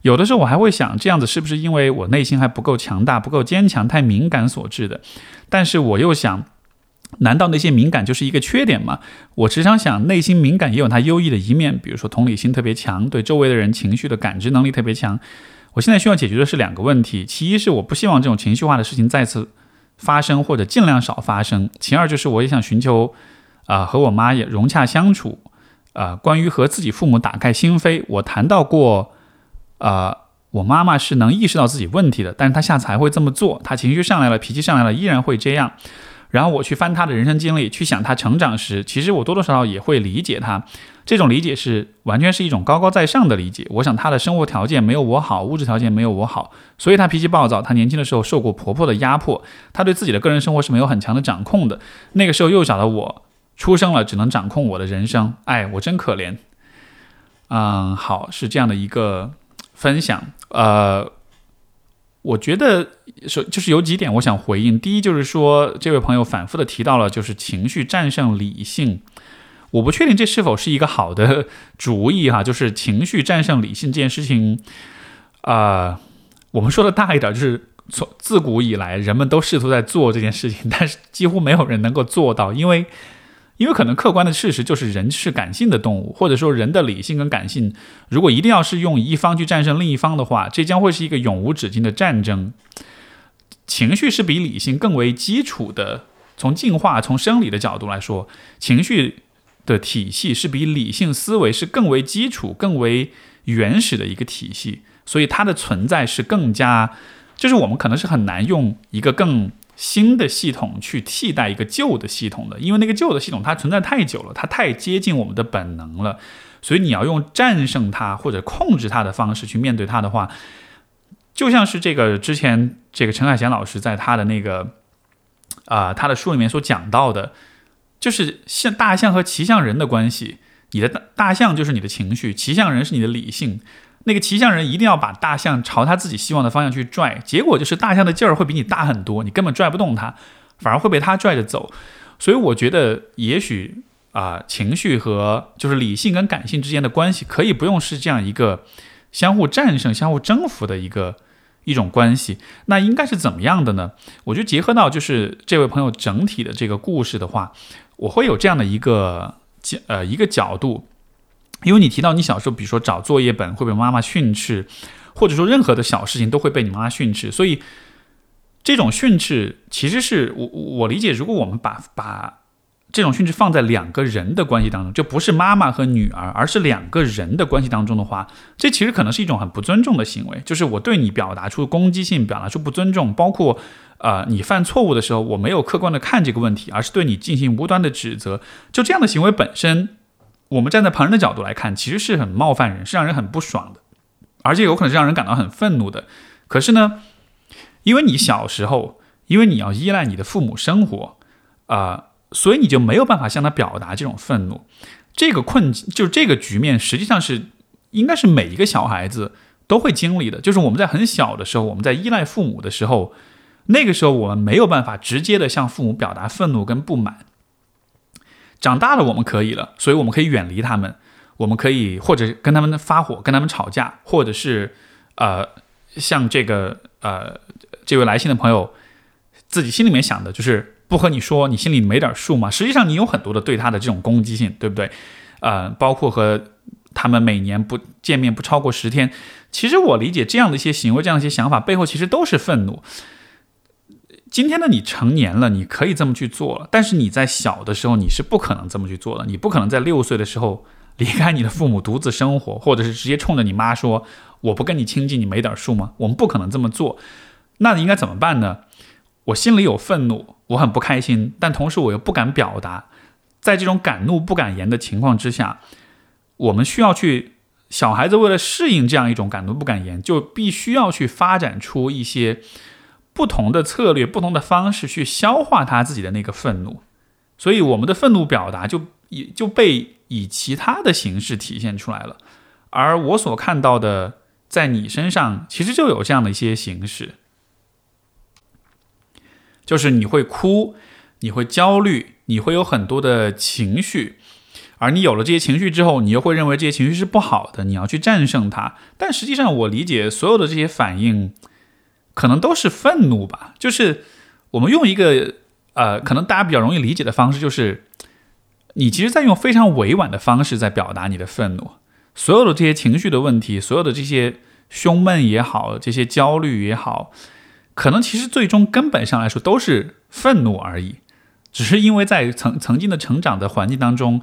有的时候我还会想，这样子是不是因为我内心还不够强大、不够坚强、太敏感所致的？但是我又想。难道那些敏感就是一个缺点吗？我时常想，内心敏感也有它优异的一面，比如说同理心特别强，对周围的人情绪的感知能力特别强。我现在需要解决的是两个问题：其一是我不希望这种情绪化的事情再次发生，或者尽量少发生；其二就是我也想寻求啊和我妈也融洽相处。啊，关于和自己父母打开心扉，我谈到过，啊，我妈妈是能意识到自己问题的，但是她下次还会这么做。她情绪上来了，脾气上来了，依然会这样。然后我去翻他的人生经历，去想他成长时，其实我多多少少也会理解他。这种理解是完全是一种高高在上的理解。我想他的生活条件没有我好，物质条件没有我好，所以他脾气暴躁。他年轻的时候受过婆婆的压迫，他对自己的个人生活是没有很强的掌控的。那个时候幼小的我出生了，只能掌控我的人生。哎，我真可怜。嗯，好，是这样的一个分享。呃。我觉得说就是有几点我想回应。第一就是说，这位朋友反复的提到了，就是情绪战胜理性。我不确定这是否是一个好的主意哈。就是情绪战胜理性这件事情，啊，我们说的大一点，就是从自古以来人们都试图在做这件事情，但是几乎没有人能够做到，因为。因为可能客观的事实就是人是感性的动物，或者说人的理性跟感性，如果一定要是用一方去战胜另一方的话，这将会是一个永无止境的战争。情绪是比理性更为基础的，从进化、从生理的角度来说，情绪的体系是比理性思维是更为基础、更为原始的一个体系，所以它的存在是更加，就是我们可能是很难用一个更。新的系统去替代一个旧的系统的，因为那个旧的系统它存在太久了，它太接近我们的本能了，所以你要用战胜它或者控制它的方式去面对它的话，就像是这个之前这个陈海贤老师在他的那个啊他的书里面所讲到的，就是像大象和骑象人的关系，你的大大象就是你的情绪，骑象人是你的理性。那个骑象人一定要把大象朝他自己希望的方向去拽，结果就是大象的劲儿会比你大很多，你根本拽不动它，反而会被它拽着走。所以我觉得，也许啊，情绪和就是理性跟感性之间的关系，可以不用是这样一个相互战胜、相互征服的一个一种关系。那应该是怎么样的呢？我觉得结合到就是这位朋友整体的这个故事的话，我会有这样的一个角呃一个角度。因为你提到你小时候，比如说找作业本会被妈妈训斥，或者说任何的小事情都会被你妈妈训斥，所以这种训斥其实是我我理解，如果我们把把这种训斥放在两个人的关系当中，就不是妈妈和女儿，而是两个人的关系当中的话，这其实可能是一种很不尊重的行为，就是我对你表达出攻击性，表达出不尊重，包括呃你犯错误的时候，我没有客观的看这个问题，而是对你进行无端的指责，就这样的行为本身。我们站在旁人的角度来看，其实是很冒犯人，是让人很不爽的，而且有可能是让人感到很愤怒的。可是呢，因为你小时候，因为你要依赖你的父母生活，啊，所以你就没有办法向他表达这种愤怒。这个困境，就这个局面，实际上是应该是每一个小孩子都会经历的。就是我们在很小的时候，我们在依赖父母的时候，那个时候我们没有办法直接的向父母表达愤怒跟不满。长大了，我们可以了，所以我们可以远离他们，我们可以或者跟他们发火，跟他们吵架，或者是呃，像这个呃这位来信的朋友自己心里面想的就是不和你说，你心里没点数吗？实际上你有很多的对他的这种攻击性，对不对？呃，包括和他们每年不见面不超过十天，其实我理解这样的一些行为，这样一些想法背后其实都是愤怒。今天的你成年了，你可以这么去做了。但是你在小的时候，你是不可能这么去做的。你不可能在六岁的时候离开你的父母独自生活，或者是直接冲着你妈说：“我不跟你亲近，你没点数吗？”我们不可能这么做。那你应该怎么办呢？我心里有愤怒，我很不开心，但同时我又不敢表达。在这种敢怒不敢言的情况之下，我们需要去小孩子为了适应这样一种敢怒不敢言，就必须要去发展出一些。不同的策略，不同的方式去消化他自己的那个愤怒，所以我们的愤怒表达就也就被以其他的形式体现出来了。而我所看到的，在你身上其实就有这样的一些形式，就是你会哭，你会焦虑，你会有很多的情绪，而你有了这些情绪之后，你又会认为这些情绪是不好的，你要去战胜它。但实际上，我理解所有的这些反应。可能都是愤怒吧，就是我们用一个呃，可能大家比较容易理解的方式就是，你其实在用非常委婉的方式在表达你的愤怒，所有的这些情绪的问题，所有的这些胸闷也好，这些焦虑也好，可能其实最终根本上来说都是愤怒而已，只是因为在曾曾经的成长的环境当中，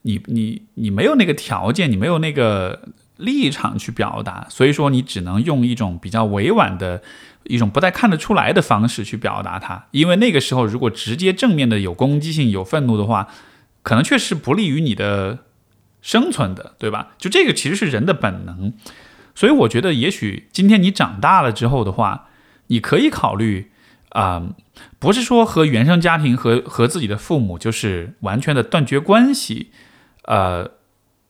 你你你没有那个条件，你没有那个。立场去表达，所以说你只能用一种比较委婉的一种不太看得出来的方式去表达它，因为那个时候如果直接正面的有攻击性、有愤怒的话，可能确实不利于你的生存的，对吧？就这个其实是人的本能，所以我觉得也许今天你长大了之后的话，你可以考虑啊，不是说和原生家庭和和自己的父母就是完全的断绝关系，呃。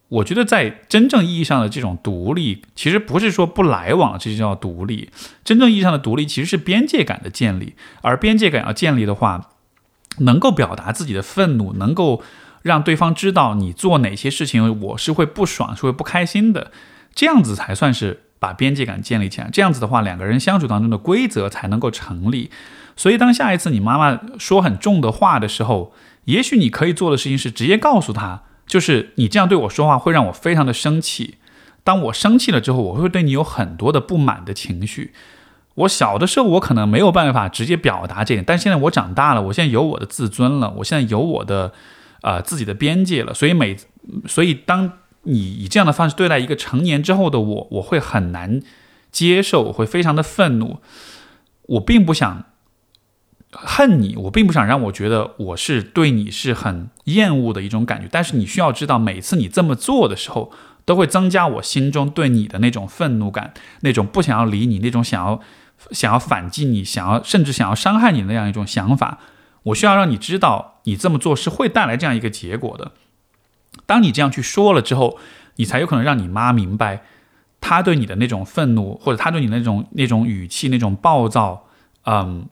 我觉得在真正意义上的这种独立，其实不是说不来往，这就叫独立。真正意义上的独立，其实是边界感的建立。而边界感要建立的话，能够表达自己的愤怒，能够让对方知道你做哪些事情，我是会不爽，是会不开心的。这样子才算是把边界感建立起来。这样子的话，两个人相处当中的规则才能够成立。所以，当下一次你妈妈说很重的话的时候，也许你可以做的事情是直接告诉她。就是你这样对我说话会让我非常的生气，当我生气了之后，我会对你有很多的不满的情绪。我小的时候我可能没有办法直接表达这点，但现在我长大了，我现在有我的自尊了，我现在有我的呃自己的边界了，所以每所以当你以这样的方式对待一个成年之后的我，我会很难接受，我会非常的愤怒，我并不想。恨你，我并不想让我觉得我是对你是很厌恶的一种感觉。但是你需要知道，每次你这么做的时候，都会增加我心中对你的那种愤怒感，那种不想要理你，那种想要想要反击你，想要甚至想要伤害你那样一种想法。我需要让你知道，你这么做是会带来这样一个结果的。当你这样去说了之后，你才有可能让你妈明白，他对你的那种愤怒，或者他对你那种那种语气、那种暴躁，嗯。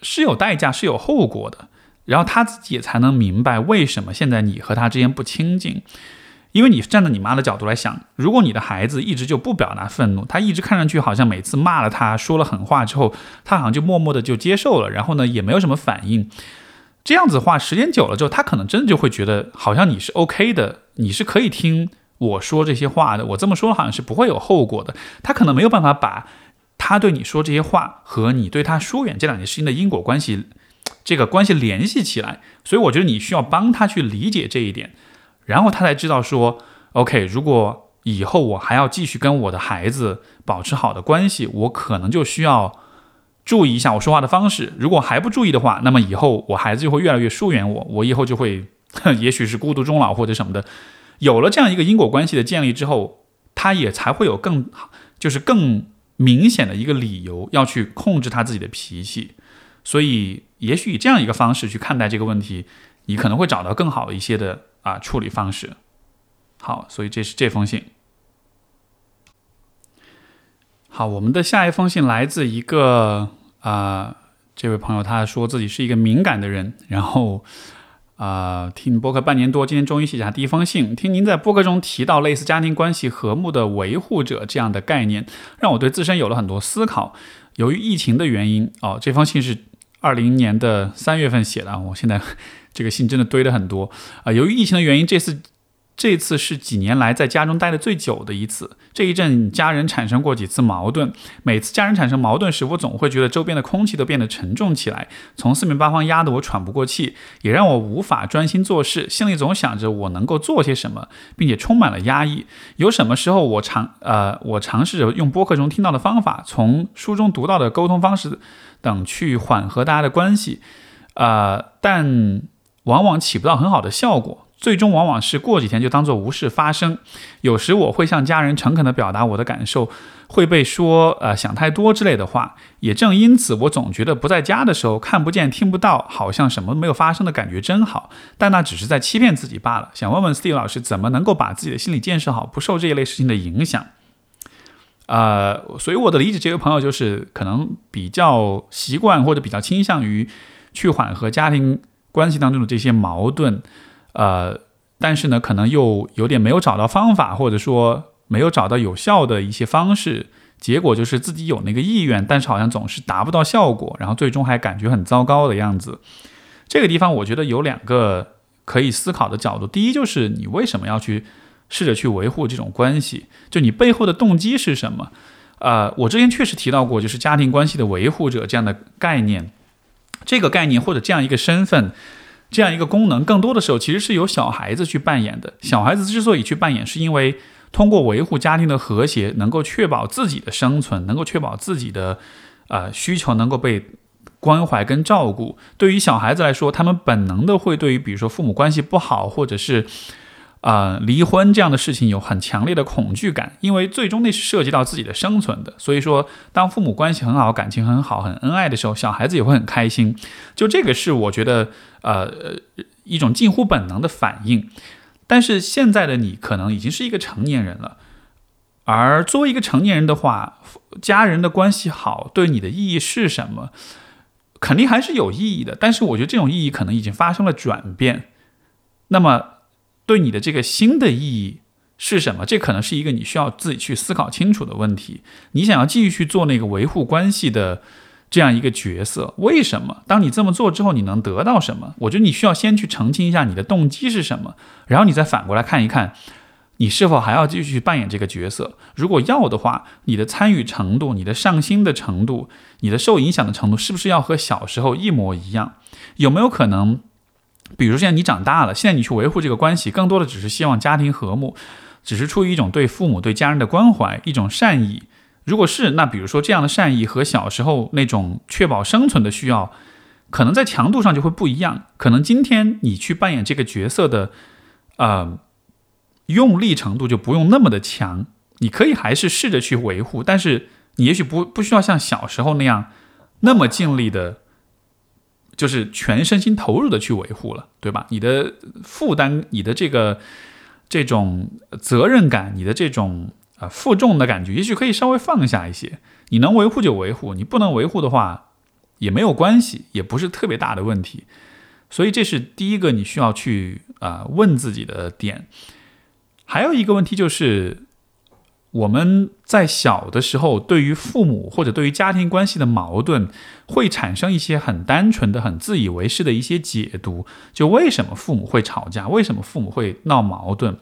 是有代价，是有后果的，然后他自己也才能明白为什么现在你和他之间不亲近，因为你站在你妈的角度来想，如果你的孩子一直就不表达愤怒，他一直看上去好像每次骂了他，说了狠话之后，他好像就默默的就接受了，然后呢也没有什么反应，这样子的话，时间久了之后，他可能真的就会觉得好像你是 OK 的，你是可以听我说这些话的，我这么说好像是不会有后果的，他可能没有办法把。他对你说这些话和你对他疏远这两件事情的因果关系，这个关系联系起来，所以我觉得你需要帮他去理解这一点，然后他才知道说，OK，如果以后我还要继续跟我的孩子保持好的关系，我可能就需要注意一下我说话的方式。如果还不注意的话，那么以后我孩子就会越来越疏远我，我以后就会，也许是孤独终老或者什么的。有了这样一个因果关系的建立之后，他也才会有更，就是更。明显的一个理由要去控制他自己的脾气，所以也许以这样一个方式去看待这个问题，你可能会找到更好一些的啊处理方式。好，所以这是这封信。好，我们的下一封信来自一个啊这位朋友，他说自己是一个敏感的人，然后。啊，听播客半年多，今天终于写下第一封信。听您在播客中提到类似家庭关系和睦的维护者这样的概念，让我对自身有了很多思考。由于疫情的原因，哦，这封信是二零年的三月份写的。我现在 这个信真的堆了很多啊。由于疫情的原因，这次。这次是几年来在家中待的最久的一次。这一阵家人产生过几次矛盾，每次家人产生矛盾时，我总会觉得周边的空气都变得沉重起来，从四面八方压得我喘不过气，也让我无法专心做事，心里总想着我能够做些什么，并且充满了压抑。有什么时候我尝呃我尝试着用播客中听到的方法，从书中读到的沟通方式等去缓和大家的关系，呃，但往往起不到很好的效果。最终往往是过几天就当做无事发生。有时我会向家人诚恳地表达我的感受，会被说呃想太多之类的话。也正因此，我总觉得不在家的时候看不见听不到，好像什么都没有发生的感觉真好。但那只是在欺骗自己罢了。想问问 Steve 老师，怎么能够把自己的心理建设好，不受这一类事情的影响？呃，所以我的理解，这位朋友就是可能比较习惯或者比较倾向于去缓和家庭关系当中的这些矛盾。呃，但是呢，可能又有点没有找到方法，或者说没有找到有效的一些方式，结果就是自己有那个意愿，但是好像总是达不到效果，然后最终还感觉很糟糕的样子。这个地方我觉得有两个可以思考的角度。第一就是你为什么要去试着去维护这种关系？就你背后的动机是什么？呃，我之前确实提到过，就是家庭关系的维护者这样的概念，这个概念或者这样一个身份，这样一个功能，更多的时候其实是由小孩子去扮演的。小孩子之所以去扮演，是因为通过维护家庭的和谐，能够确保自己的生存，能够确保自己的呃需求能够被关怀跟照顾。对于小孩子来说，他们本能的会对于比如说父母关系不好，或者是。啊，离婚这样的事情有很强烈的恐惧感，因为最终那是涉及到自己的生存的。所以说，当父母关系很好、感情很好、很恩爱的时候，小孩子也会很开心。就这个是我觉得，呃，一种近乎本能的反应。但是现在的你可能已经是一个成年人了，而作为一个成年人的话，家人的关系好对你的意义是什么？肯定还是有意义的，但是我觉得这种意义可能已经发生了转变。那么。对你的这个新的意义是什么？这可能是一个你需要自己去思考清楚的问题。你想要继续去做那个维护关系的这样一个角色，为什么？当你这么做之后，你能得到什么？我觉得你需要先去澄清一下你的动机是什么，然后你再反过来看一看，你是否还要继续去扮演这个角色。如果要的话，你的参与程度、你的上心的程度、你的受影响的程度，是不是要和小时候一模一样？有没有可能？比如现在你长大了，现在你去维护这个关系，更多的只是希望家庭和睦，只是出于一种对父母、对家人的关怀，一种善意。如果是那，比如说这样的善意和小时候那种确保生存的需要，可能在强度上就会不一样。可能今天你去扮演这个角色的，呃，用力程度就不用那么的强。你可以还是试着去维护，但是你也许不不需要像小时候那样那么尽力的。就是全身心投入的去维护了，对吧？你的负担、你的这个这种责任感、你的这种啊负重的感觉，也许可以稍微放下一些。你能维护就维护，你不能维护的话也没有关系，也不是特别大的问题。所以这是第一个你需要去啊问自己的点。还有一个问题就是。我们在小的时候，对于父母或者对于家庭关系的矛盾，会产生一些很单纯的、很自以为是的一些解读。就为什么父母会吵架？为什么父母会闹矛盾？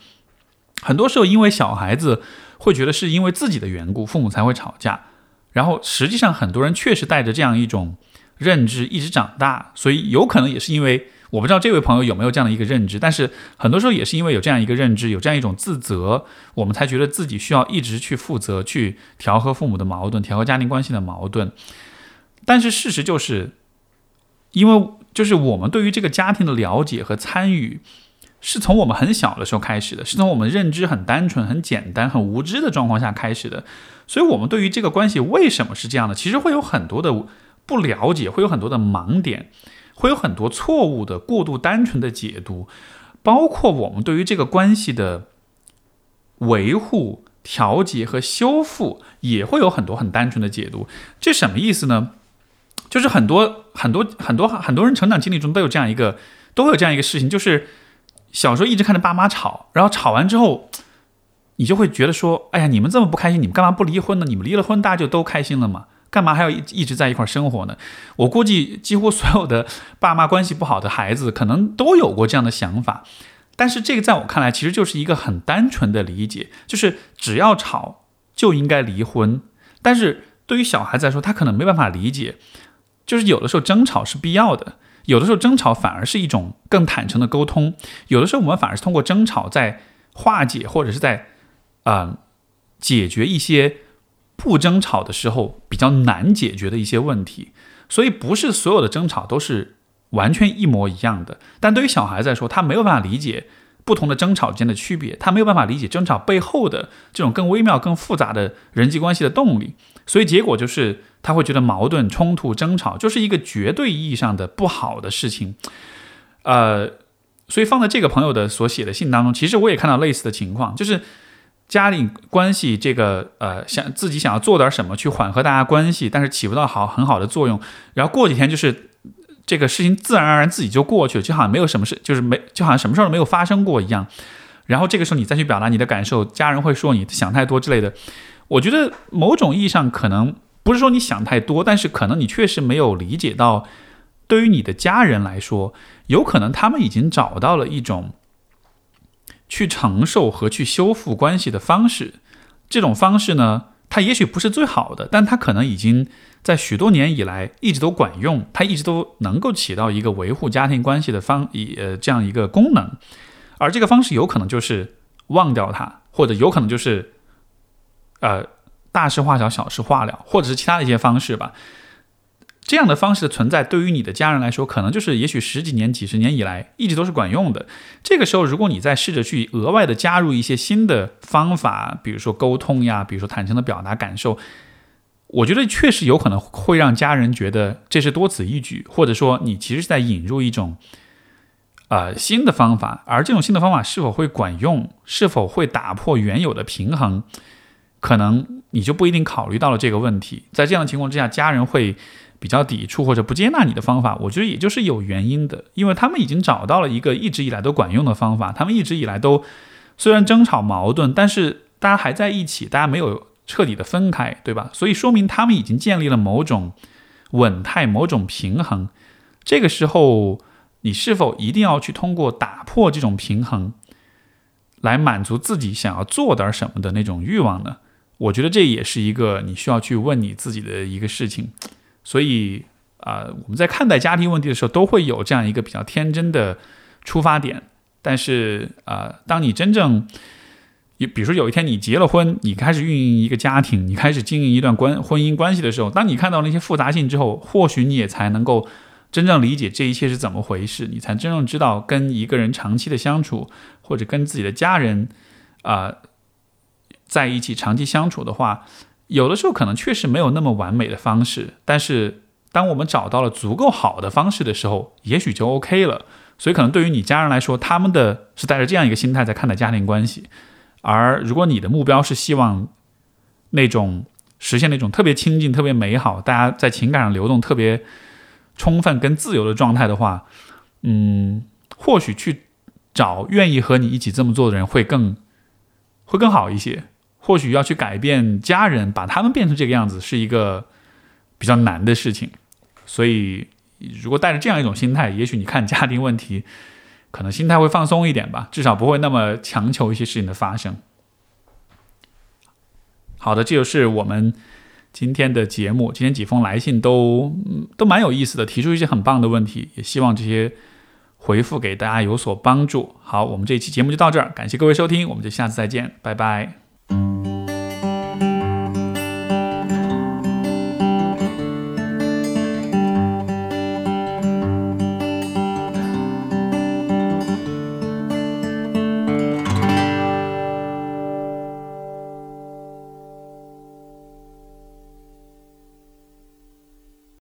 很多时候，因为小孩子会觉得是因为自己的缘故，父母才会吵架。然后，实际上很多人确实带着这样一种认知一直长大，所以有可能也是因为。我不知道这位朋友有没有这样的一个认知，但是很多时候也是因为有这样一个认知，有这样一种自责，我们才觉得自己需要一直去负责，去调和父母的矛盾，调和家庭关系的矛盾。但是事实就是，因为就是我们对于这个家庭的了解和参与，是从我们很小的时候开始的，是从我们认知很单纯、很简单、很无知的状况下开始的，所以我们对于这个关系为什么是这样的，其实会有很多的不了解，会有很多的盲点。会有很多错误的、过度单纯的解读，包括我们对于这个关系的维护、调节和修复，也会有很多很单纯的解读。这什么意思呢？就是很多很多很多很多人成长经历中都有这样一个，都会有这样一个事情，就是小时候一直看着爸妈吵，然后吵完之后，你就会觉得说：“哎呀，你们这么不开心，你们干嘛不离婚呢？你们离了婚，大家就都开心了嘛。”干嘛还要一一直在一块生活呢？我估计几乎所有的爸妈关系不好的孩子，可能都有过这样的想法。但是这个在我看来，其实就是一个很单纯的理解，就是只要吵就应该离婚。但是对于小孩子来说，他可能没办法理解，就是有的时候争吵是必要的，有的时候争吵反而是一种更坦诚的沟通，有的时候我们反而是通过争吵在化解或者是在啊解决一些。不争吵的时候比较难解决的一些问题，所以不是所有的争吵都是完全一模一样的。但对于小孩子来说，他没有办法理解不同的争吵之间的区别，他没有办法理解争吵背后的这种更微妙、更复杂的人际关系的动力。所以结果就是他会觉得矛盾、冲突、争吵就是一个绝对意义上的不好的事情。呃，所以放在这个朋友的所写的信当中，其实我也看到类似的情况，就是。家里关系这个呃，想自己想要做点什么去缓和大家关系，但是起不到好很好的作用。然后过几天就是这个事情自然而然自己就过去了，就好像没有什么事，就是没就好像什么事儿都没有发生过一样。然后这个时候你再去表达你的感受，家人会说你想太多之类的。我觉得某种意义上可能不是说你想太多，但是可能你确实没有理解到对于你的家人来说，有可能他们已经找到了一种去承受和去修复关系的方式。这种方式呢，它也许不是最好的，但它可能已经在许多年以来一直都管用，它一直都能够起到一个维护家庭关系的方以呃这样一个功能。而这个方式有可能就是忘掉它，或者有可能就是呃大事化小，小事化了，或者是其他的一些方式吧。这样的方式的存在，对于你的家人来说，可能就是也许十几年、几十年以来一直都是管用的。这个时候，如果你再试着去额外的加入一些新的方法，比如说沟通呀，比如说坦诚的表达感受，我觉得确实有可能会让家人觉得这是多此一举，或者说你其实是在引入一种呃新的方法，而这种新的方法是否会管用，是否会打破原有的平衡，可能你就不一定考虑到了这个问题。在这样的情况之下，家人会。比较抵触或者不接纳你的方法，我觉得也就是有原因的，因为他们已经找到了一个一直以来都管用的方法。他们一直以来都虽然争吵矛盾，但是大家还在一起，大家没有彻底的分开，对吧？所以说明他们已经建立了某种稳态、某种平衡。这个时候，你是否一定要去通过打破这种平衡，来满足自己想要做点什么的那种欲望呢？我觉得这也是一个你需要去问你自己的一个事情。所以啊，我们在看待家庭问题的时候，都会有这样一个比较天真的出发点。但是啊，当你真正，比如说有一天你结了婚，你开始运营一个家庭，你开始经营一段关婚姻关系的时候，当你看到那些复杂性之后，或许你也才能够真正理解这一切是怎么回事，你才真正知道跟一个人长期的相处，或者跟自己的家人啊在一起长期相处的话。有的时候可能确实没有那么完美的方式，但是当我们找到了足够好的方式的时候，也许就 OK 了。所以可能对于你家人来说，他们的是带着这样一个心态在看待家庭关系。而如果你的目标是希望那种实现那种特别亲近、特别美好，大家在情感上流动特别充分跟自由的状态的话，嗯，或许去找愿意和你一起这么做的人会更会更好一些。或许要去改变家人，把他们变成这个样子，是一个比较难的事情。所以，如果带着这样一种心态，也许你看家庭问题，可能心态会放松一点吧，至少不会那么强求一些事情的发生。好的，这就是我们今天的节目。今天几封来信都都蛮有意思的，提出一些很棒的问题，也希望这些回复给大家有所帮助。好，我们这期节目就到这儿，感谢各位收听，我们就下次再见，拜拜。Thank you.